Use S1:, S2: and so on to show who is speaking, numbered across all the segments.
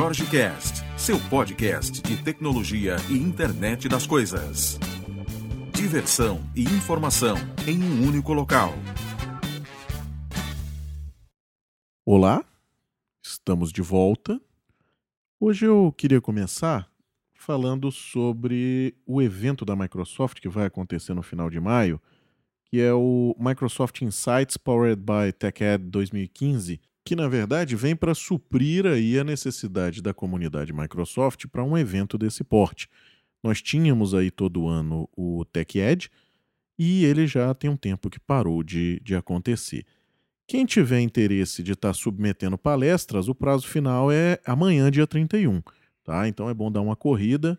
S1: Jorge Cast, seu podcast de tecnologia e internet das coisas. Diversão e informação em um único local.
S2: Olá, estamos de volta. Hoje eu queria começar falando sobre o evento da Microsoft que vai acontecer no final de maio, que é o Microsoft Insights Powered by TechEd 2015, que na verdade vem para suprir aí a necessidade da comunidade Microsoft para um evento desse porte. Nós tínhamos aí todo ano o TechEd e ele já tem um tempo que parou de, de acontecer. Quem tiver interesse de estar tá submetendo palestras, o prazo final é amanhã, dia 31. Tá? Então é bom dar uma corrida,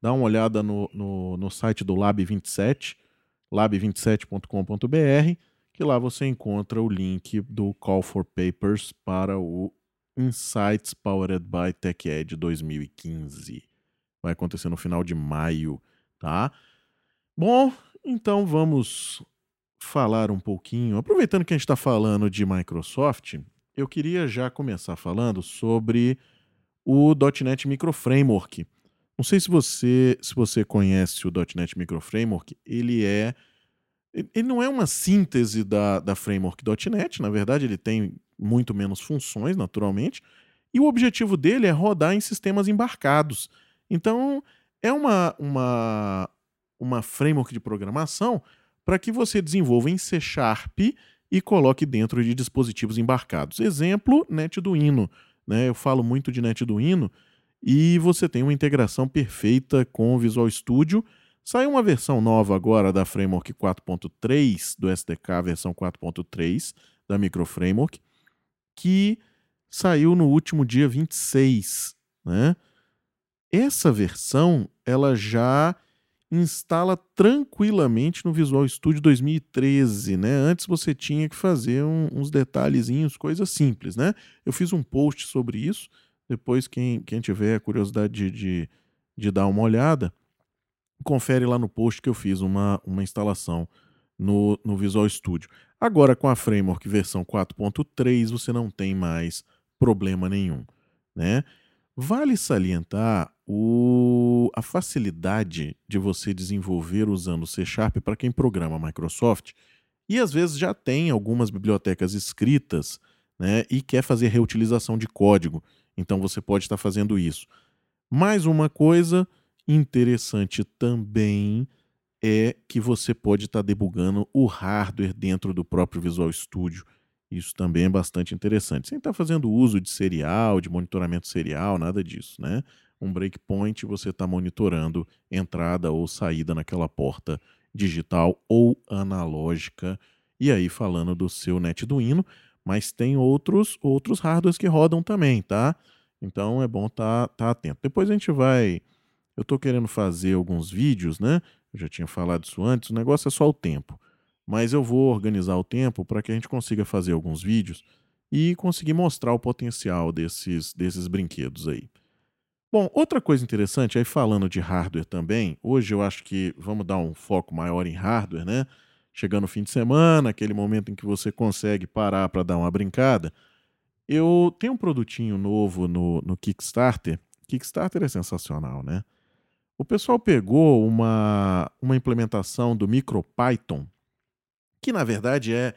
S2: dar uma olhada no, no, no site do Lab27, lab27.com.br que lá você encontra o link do Call for Papers para o Insights Powered by TechEd 2015. Vai acontecer no final de maio, tá? Bom, então vamos falar um pouquinho. Aproveitando que a gente está falando de Microsoft, eu queria já começar falando sobre o .NET Micro Framework. Não sei se você, se você conhece o .NET Micro Framework, ele é ele não é uma síntese da, da framework.NET, na verdade, ele tem muito menos funções, naturalmente, e o objetivo dele é rodar em sistemas embarcados. Então, é uma, uma, uma framework de programação para que você desenvolva em C Sharp e coloque dentro de dispositivos embarcados. Exemplo, NetDuino. Né? Eu falo muito de NetDuino e você tem uma integração perfeita com o Visual Studio Saiu uma versão nova agora da Framework 4.3, do SDK versão 4.3 da Micro Framework, que saiu no último dia 26, né? Essa versão, ela já instala tranquilamente no Visual Studio 2013, né? Antes você tinha que fazer um, uns detalhezinhos, coisas simples, né? Eu fiz um post sobre isso, depois quem, quem tiver curiosidade de, de, de dar uma olhada, confere lá no post que eu fiz uma, uma instalação no, no Visual Studio. Agora, com a Framework versão 4.3, você não tem mais problema nenhum. Né? Vale salientar o, a facilidade de você desenvolver usando C Sharp para quem programa Microsoft e às vezes já tem algumas bibliotecas escritas né, e quer fazer reutilização de código. Então você pode estar fazendo isso. Mais uma coisa, Interessante também é que você pode estar tá debugando o hardware dentro do próprio Visual Studio. Isso também é bastante interessante. Sem estar tá fazendo uso de serial, de monitoramento serial, nada disso, né? Um breakpoint você está monitorando entrada ou saída naquela porta digital ou analógica. E aí falando do seu NetDuino, mas tem outros outros hardwares que rodam também, tá? Então é bom estar tá, tá atento. Depois a gente vai eu estou querendo fazer alguns vídeos, né? Eu já tinha falado isso antes, o negócio é só o tempo. Mas eu vou organizar o tempo para que a gente consiga fazer alguns vídeos e conseguir mostrar o potencial desses, desses brinquedos aí. Bom, outra coisa interessante, aí falando de hardware também, hoje eu acho que vamos dar um foco maior em hardware, né? Chegando o fim de semana, aquele momento em que você consegue parar para dar uma brincada. Eu tenho um produtinho novo no, no Kickstarter. Kickstarter é sensacional, né? O pessoal pegou uma, uma implementação do MicroPython, que na verdade é,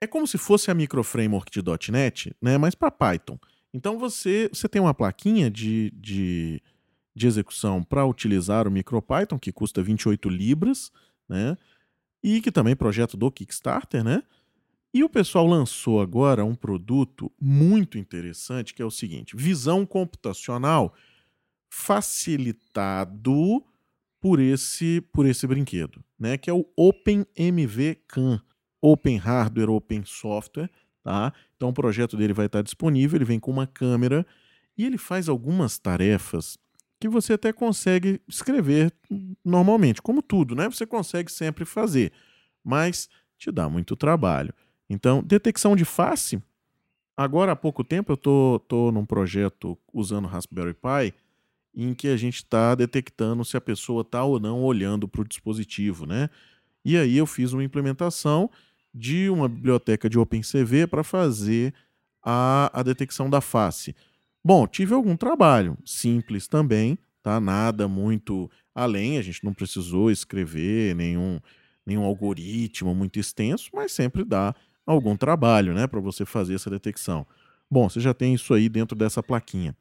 S2: é como se fosse a microframework de .NET, né, mas para Python. Então você, você tem uma plaquinha de, de, de execução para utilizar o MicroPython, que custa 28 libras, né, e que também é projeto do Kickstarter, né? E o pessoal lançou agora um produto muito interessante, que é o seguinte: visão computacional facilitado por esse por esse brinquedo, né? Que é o OpenMV Open Hardware, Open Software, tá? Então o projeto dele vai estar disponível, ele vem com uma câmera e ele faz algumas tarefas que você até consegue escrever normalmente, como tudo, né? Você consegue sempre fazer, mas te dá muito trabalho. Então, detecção de face. Agora há pouco tempo eu tô, tô num projeto usando Raspberry Pi em que a gente está detectando se a pessoa está ou não olhando para o dispositivo, né? E aí eu fiz uma implementação de uma biblioteca de OpenCV para fazer a, a detecção da face. Bom, tive algum trabalho, simples também, tá? Nada muito além, a gente não precisou escrever nenhum, nenhum algoritmo muito extenso, mas sempre dá algum trabalho, né, para você fazer essa detecção. Bom, você já tem isso aí dentro dessa plaquinha.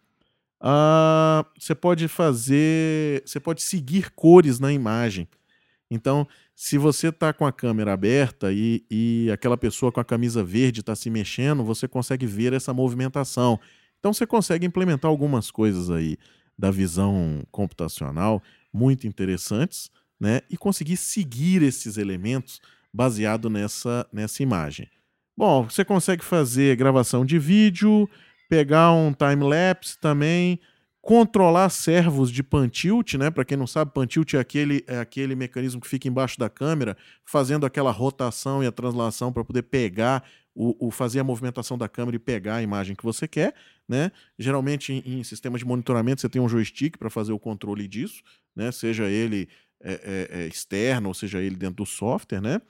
S2: Ah, você pode fazer, você pode seguir cores na imagem. Então, se você está com a câmera aberta e, e aquela pessoa com a camisa verde está se mexendo, você consegue ver essa movimentação. Então, você consegue implementar algumas coisas aí da visão computacional muito interessantes, né? E conseguir seguir esses elementos baseado nessa, nessa imagem. Bom, você consegue fazer gravação de vídeo, pegar um time-lapse também, controlar servos de pan tilt, né? Para quem não sabe, pan tilt é aquele, é aquele mecanismo que fica embaixo da câmera, fazendo aquela rotação e a translação para poder pegar o, o, fazer a movimentação da câmera e pegar a imagem que você quer, né? Geralmente em, em sistemas de monitoramento você tem um joystick para fazer o controle disso, né? Seja ele é, é, é, externo ou seja ele dentro do software, né?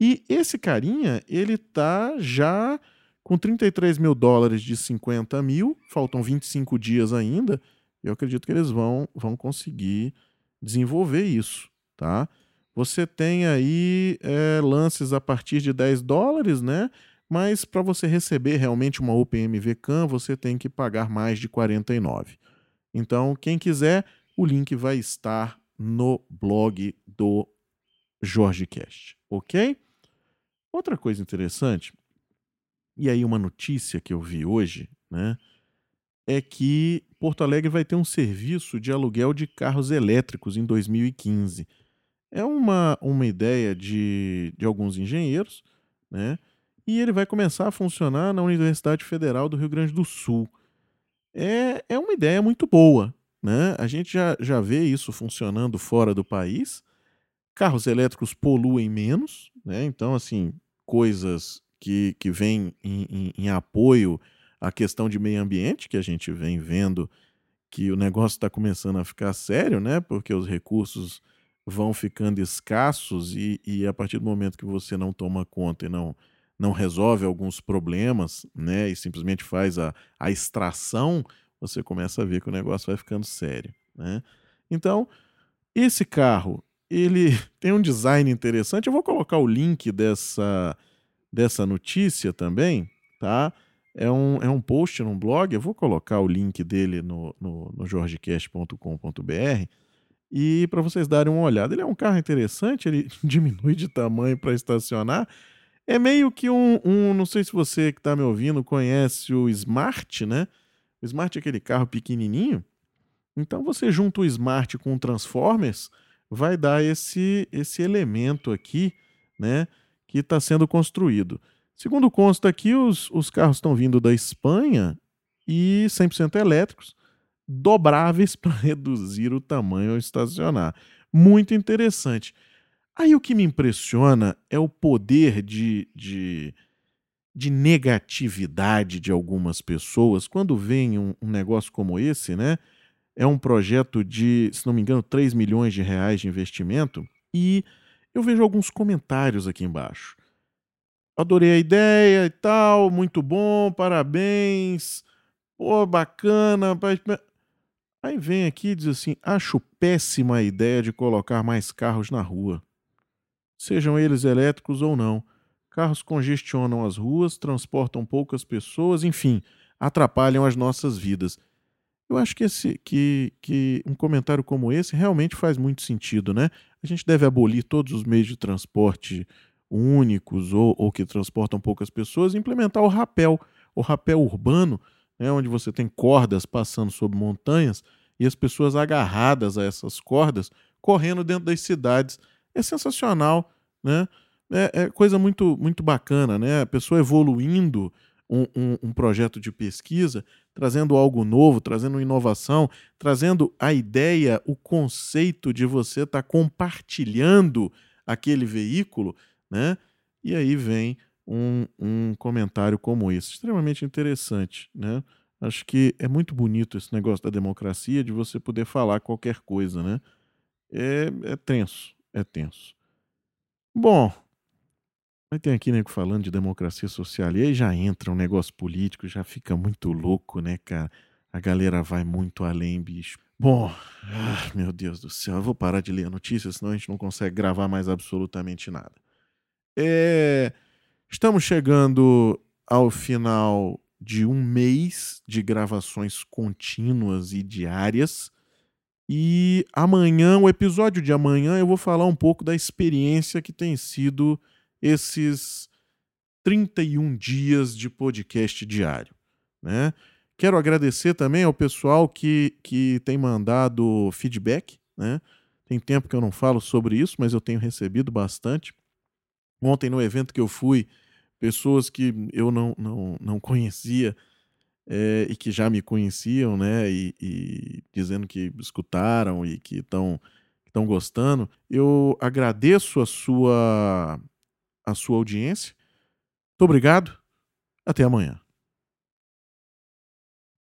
S2: E esse carinha ele tá já com 33 mil dólares de 50 mil, faltam 25 dias ainda, eu acredito que eles vão, vão conseguir desenvolver isso, tá? Você tem aí é, lances a partir de 10 dólares, né? Mas para você receber realmente uma OpenMV Cam, você tem que pagar mais de 49. Então, quem quiser, o link vai estar no blog do Jorge Cast, ok? Outra coisa interessante e aí, uma notícia que eu vi hoje, né, é que Porto Alegre vai ter um serviço de aluguel de carros elétricos em 2015. É uma, uma ideia de, de alguns engenheiros, né? E ele vai começar a funcionar na Universidade Federal do Rio Grande do Sul. É, é uma ideia muito boa, né? A gente já, já vê isso funcionando fora do país. Carros elétricos poluem menos, né? Então, assim, coisas que, que vem em, em, em apoio à questão de meio ambiente, que a gente vem vendo que o negócio está começando a ficar sério, né? Porque os recursos vão ficando escassos e, e, a partir do momento que você não toma conta e não, não resolve alguns problemas, né? E simplesmente faz a, a extração, você começa a ver que o negócio vai ficando sério, né? Então, esse carro, ele tem um design interessante. Eu vou colocar o link dessa dessa notícia também, tá? É um, é um post num blog, eu vou colocar o link dele no, no, no jorgecast.com.br e para vocês darem uma olhada. Ele é um carro interessante, ele diminui de tamanho para estacionar. É meio que um, um, não sei se você que está me ouvindo conhece o Smart, né? O Smart é aquele carro pequenininho. Então você junta o Smart com o Transformers, vai dar esse, esse elemento aqui, né? Que está sendo construído. Segundo consta aqui, os, os carros estão vindo da Espanha e 100% elétricos, dobráveis para reduzir o tamanho ao estacionar. Muito interessante. Aí o que me impressiona é o poder de, de, de negatividade de algumas pessoas quando vem um, um, negócio como esse, né? É um projeto de, se não me engano, 3 milhões de reais de investimento e eu vejo alguns comentários aqui embaixo. Adorei a ideia e tal, muito bom, parabéns, pô, bacana. Aí vem aqui e diz assim: acho péssima a ideia de colocar mais carros na rua, sejam eles elétricos ou não. Carros congestionam as ruas, transportam poucas pessoas, enfim, atrapalham as nossas vidas. Eu acho que, esse, que, que um comentário como esse realmente faz muito sentido, né? A gente deve abolir todos os meios de transporte únicos ou, ou que transportam poucas pessoas e implementar o rapel, o rapel urbano, né, onde você tem cordas passando sobre montanhas e as pessoas agarradas a essas cordas correndo dentro das cidades. É sensacional, né? É, é coisa muito, muito bacana, né? A pessoa evoluindo um, um, um, projeto de pesquisa, trazendo algo novo, trazendo inovação, trazendo a ideia, o conceito de você estar tá compartilhando aquele veículo, né? E aí vem um, um comentário como esse, extremamente interessante, né? Acho que é muito bonito esse negócio da democracia, de você poder falar qualquer coisa, né? É, é tenso, é tenso. Bom, Aí tem aqui, nego, falando de democracia social, e aí já entra um negócio político, já fica muito louco, né, cara? A galera vai muito além, bicho. Bom, ah, meu Deus do céu, eu vou parar de ler a notícia, senão a gente não consegue gravar mais absolutamente nada. É, estamos chegando ao final de um mês de gravações contínuas e diárias. E amanhã, o episódio de amanhã, eu vou falar um pouco da experiência que tem sido esses 31 dias de podcast diário. Né? Quero agradecer também ao pessoal que, que tem mandado feedback. Né? Tem tempo que eu não falo sobre isso, mas eu tenho recebido bastante. Ontem, no evento que eu fui, pessoas que eu não, não, não conhecia é, e que já me conheciam, né? E, e dizendo que escutaram e que estão estão gostando. Eu agradeço a sua a sua audiência. Muito obrigado. Até amanhã.